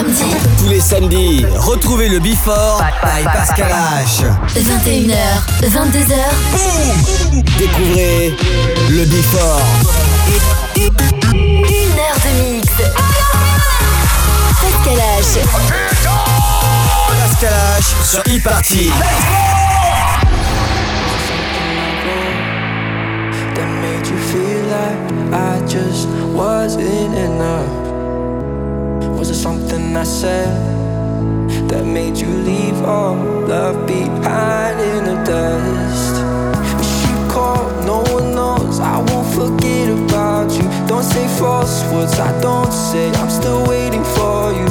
Tous les samedis, retrouvez le Before by Pascal H. 21h, 22h. Boum Découvrez le Before. Une heure de mix. Pascal H. Pascal H sur e-party. That made you feel like I just wasn't enough. Was it something I said that made you leave all love behind in the dust? She called, no one knows. I won't forget about you. Don't say false words, I don't say. I'm still waiting for you.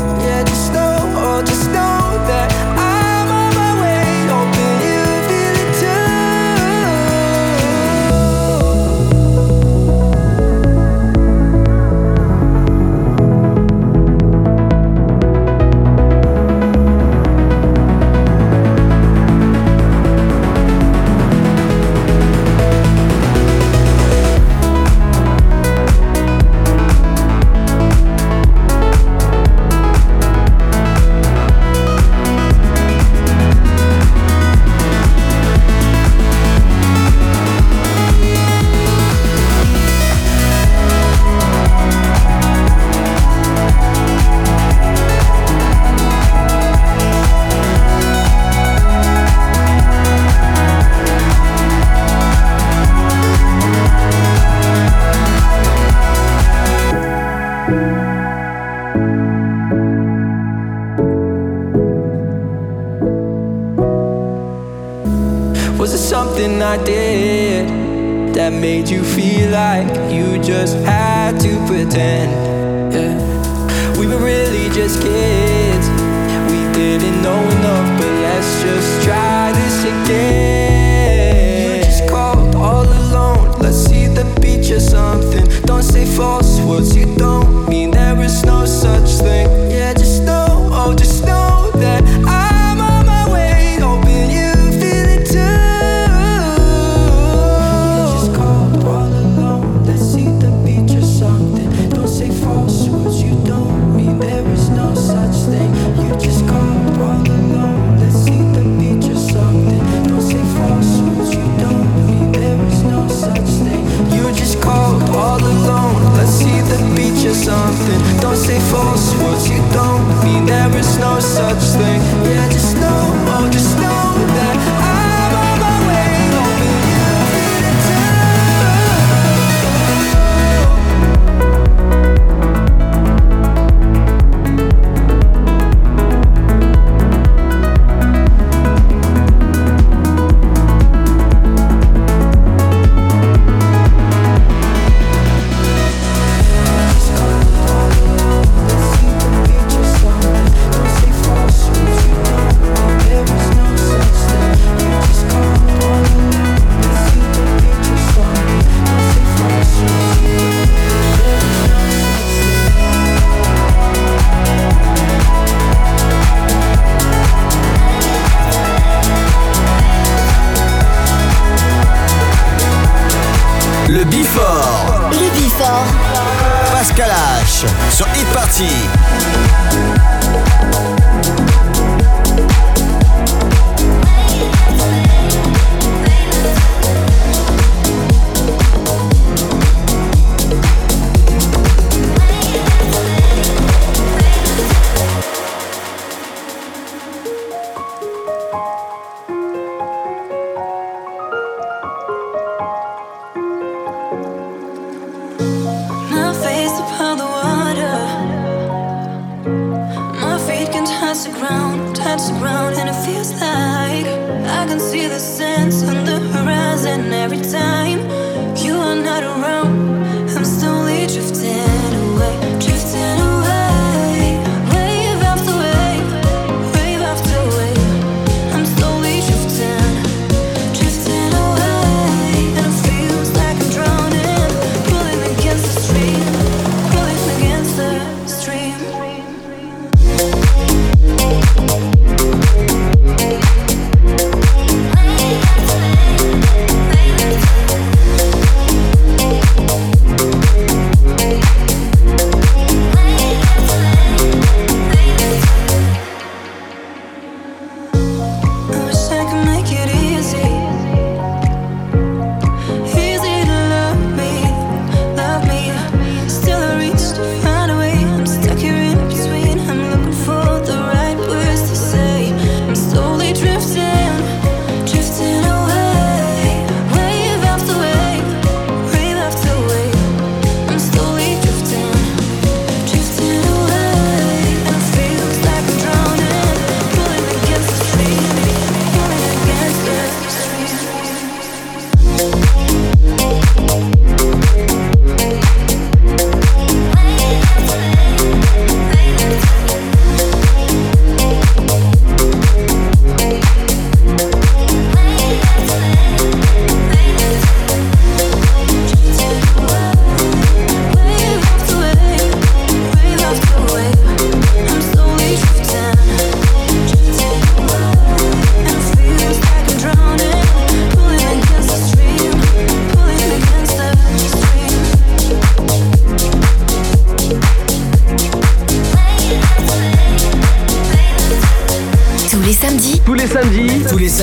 Was it something I did that made you feel like you just had to pretend? Yeah. We were really just kids. We didn't know enough, but let's just try this again. You just called all alone. Let's see the beach or something. Don't say false words, you don't say false words, you don't mean there is no such thing.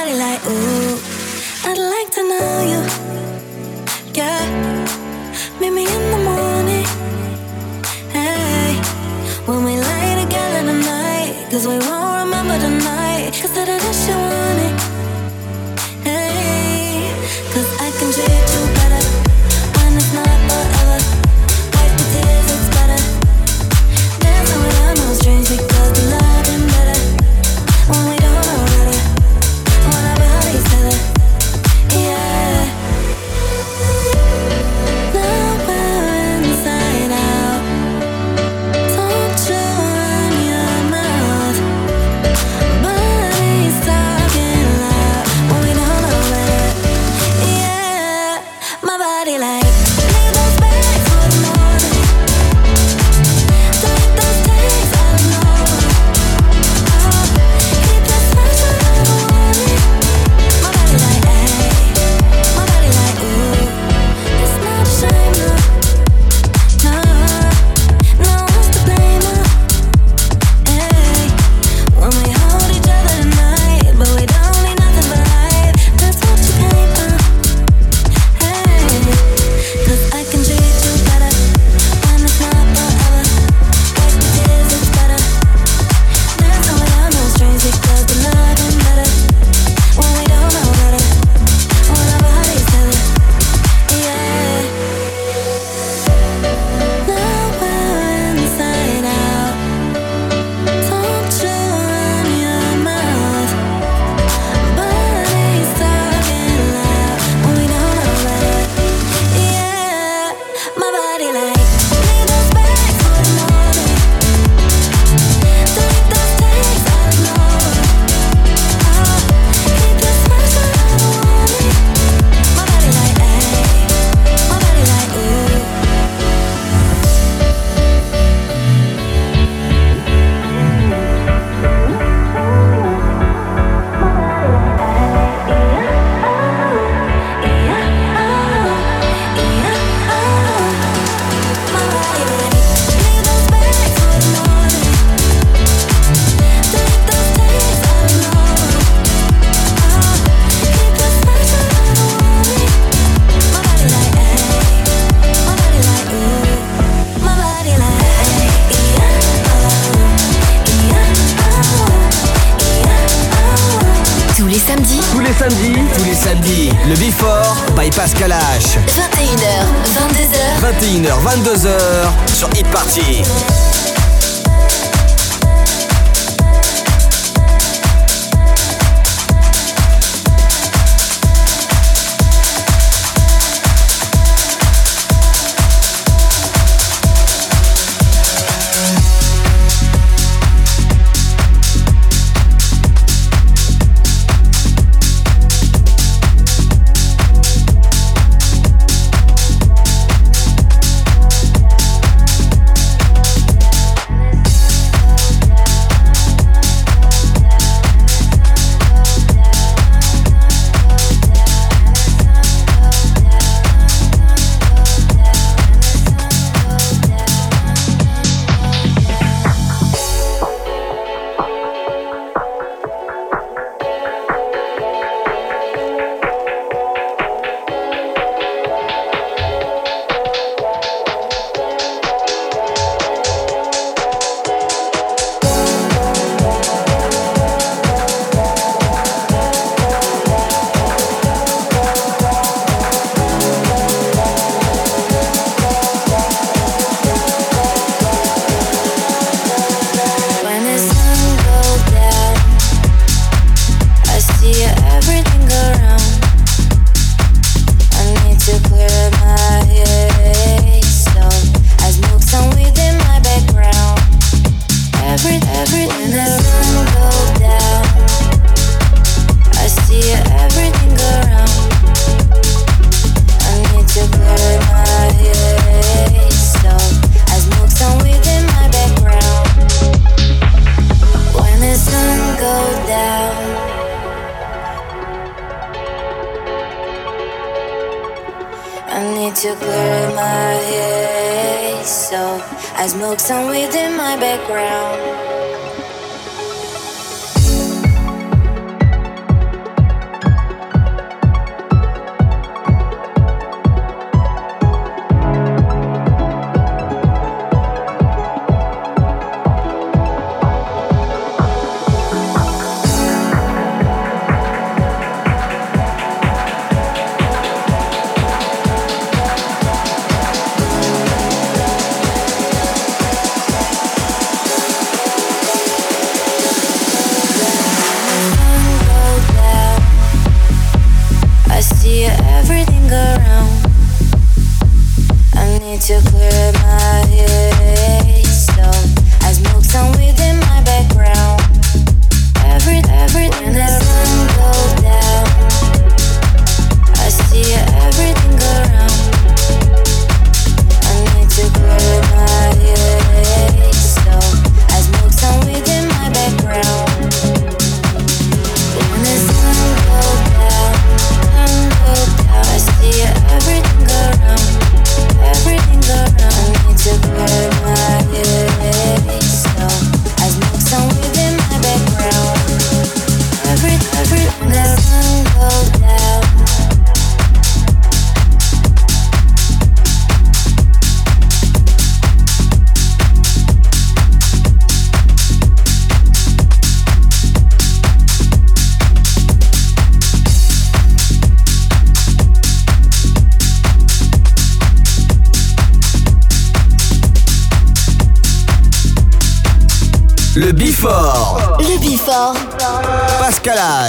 Body like, ooh.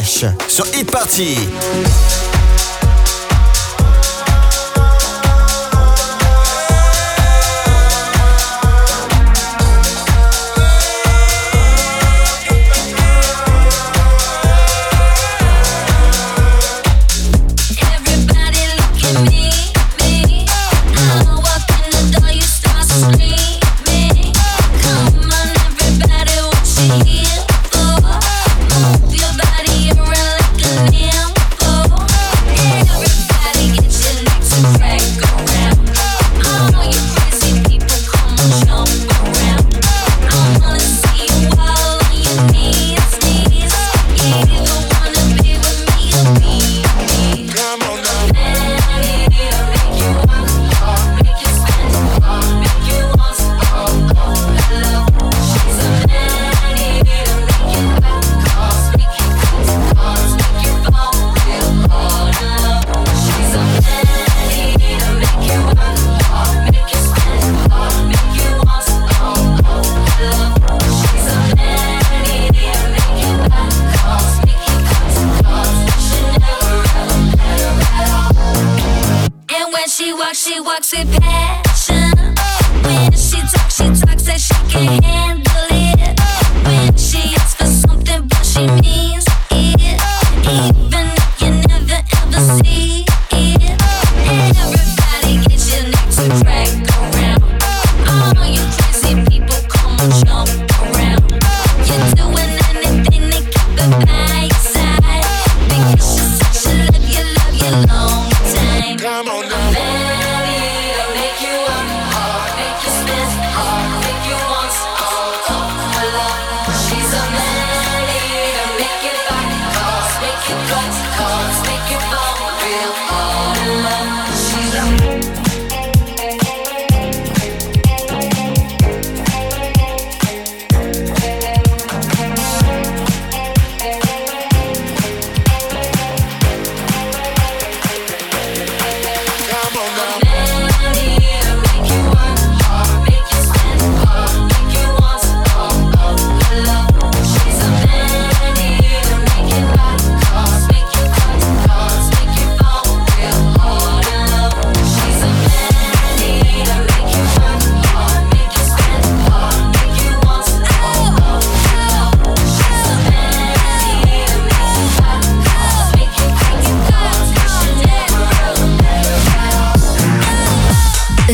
Sur Hit Party.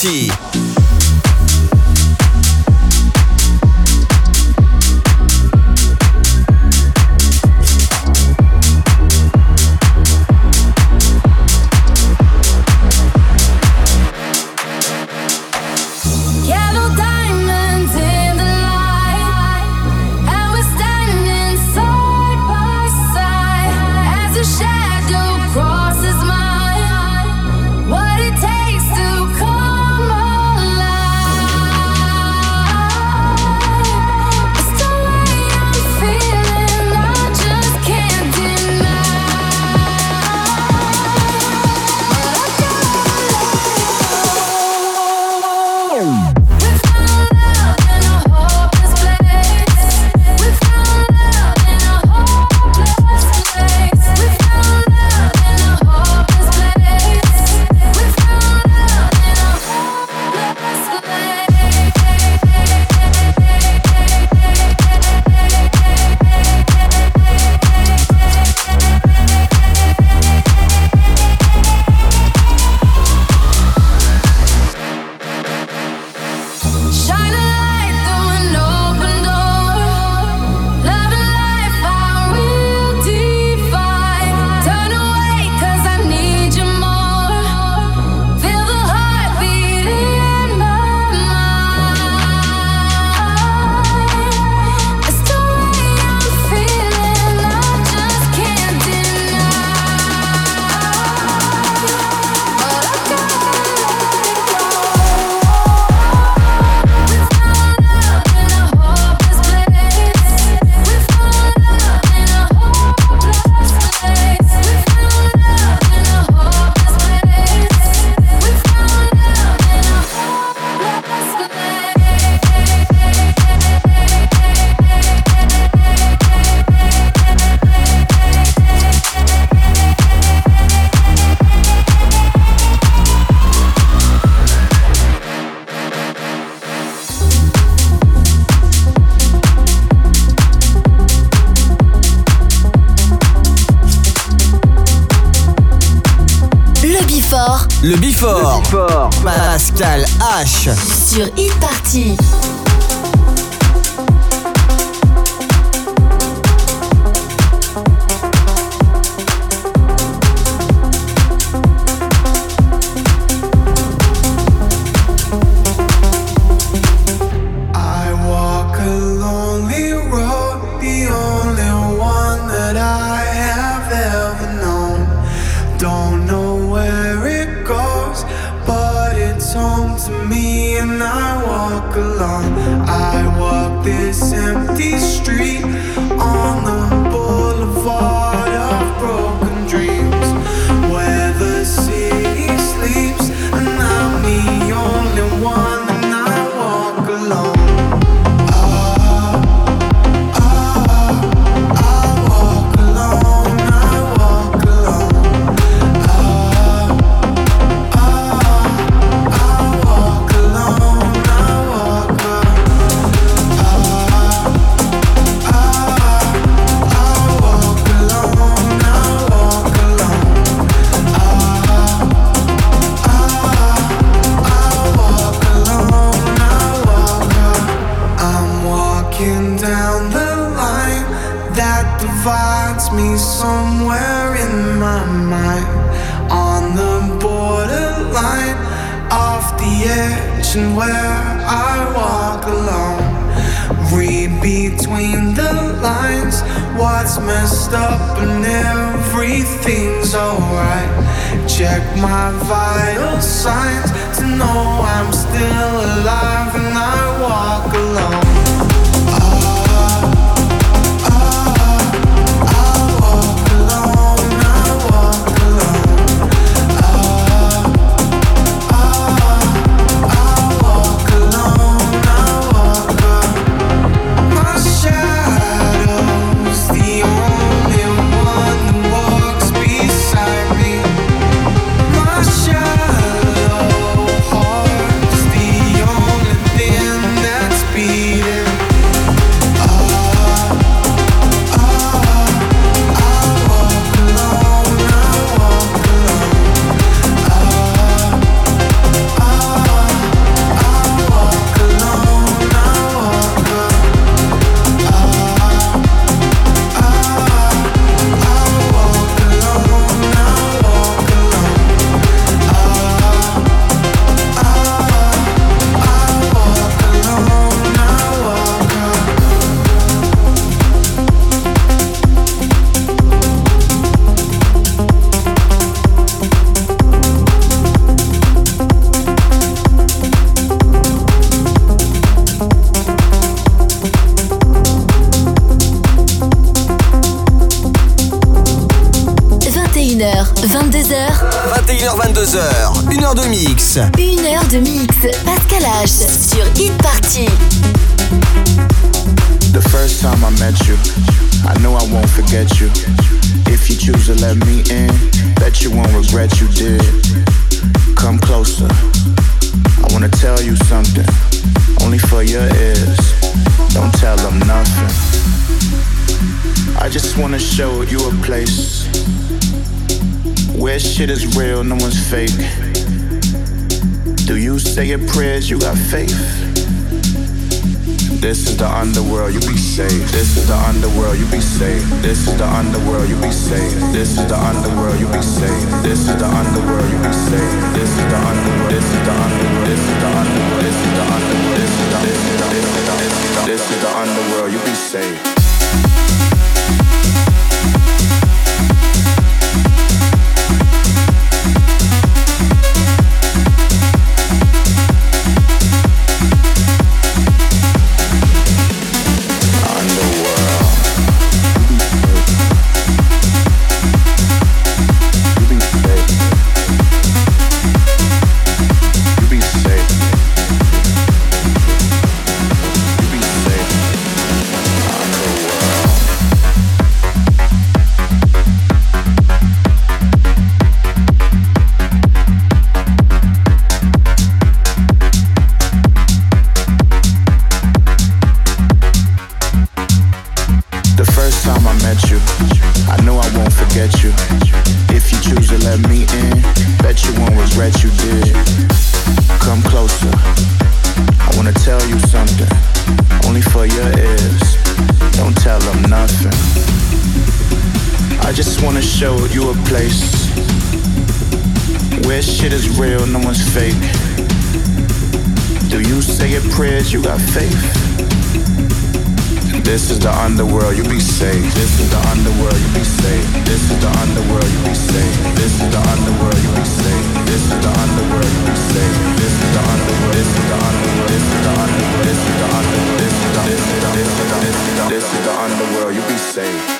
Parti sur Hit Party. on the borderline, off the edge, and where I walk alone. Read between the lines, what's messed up and everything's alright. Check my vital signs to know I'm still alive and I walk alone. Une heure de mix. Pascal H. Sur Hit Party. The first time I met you, I know I won't forget you. If you choose to let me in, bet you won't regret you did. Come closer. I wanna tell you something, only for your ears. Don't tell them nothing. I just wanna show you a place where shit is real, no one's fake. Do you say your prayers? You got faith. This is the underworld, you be safe. This is the underworld, you be safe. This is the underworld, you be safe. This is the underworld, you be safe. This is the underworld, you be safe. This is the underworld. This is the underworld. This is the underworld. This is the underworld. This is the the this is the underworld, you be safe. This is the underworld, you be safe. This is the underworld, you be safe. This is the underworld, you be safe. This is the underworld, you be safe. This is the underworld, you be safe. This is the underworld, this is the underworld, this is the underworld, this is the underworld, this is the underworld, this is the underworld, you be safe.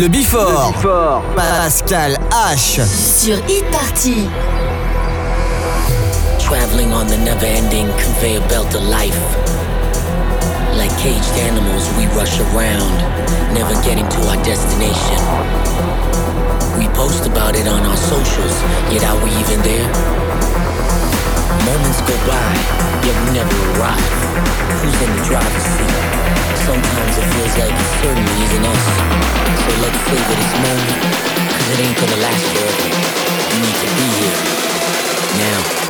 Le Before. Pascal H. Sur Hit Party. Traveling on the never ending conveyor belt of life. Like caged animals, we rush around, never getting to our destination. We post about it on our socials, yet are we even there? Moments go by, yet we never arrive. Who's in the driver's seat? Sometimes it feels like it certainly isn't us. So let's savor this moment, cause it ain't gonna last forever. We need to be here, now.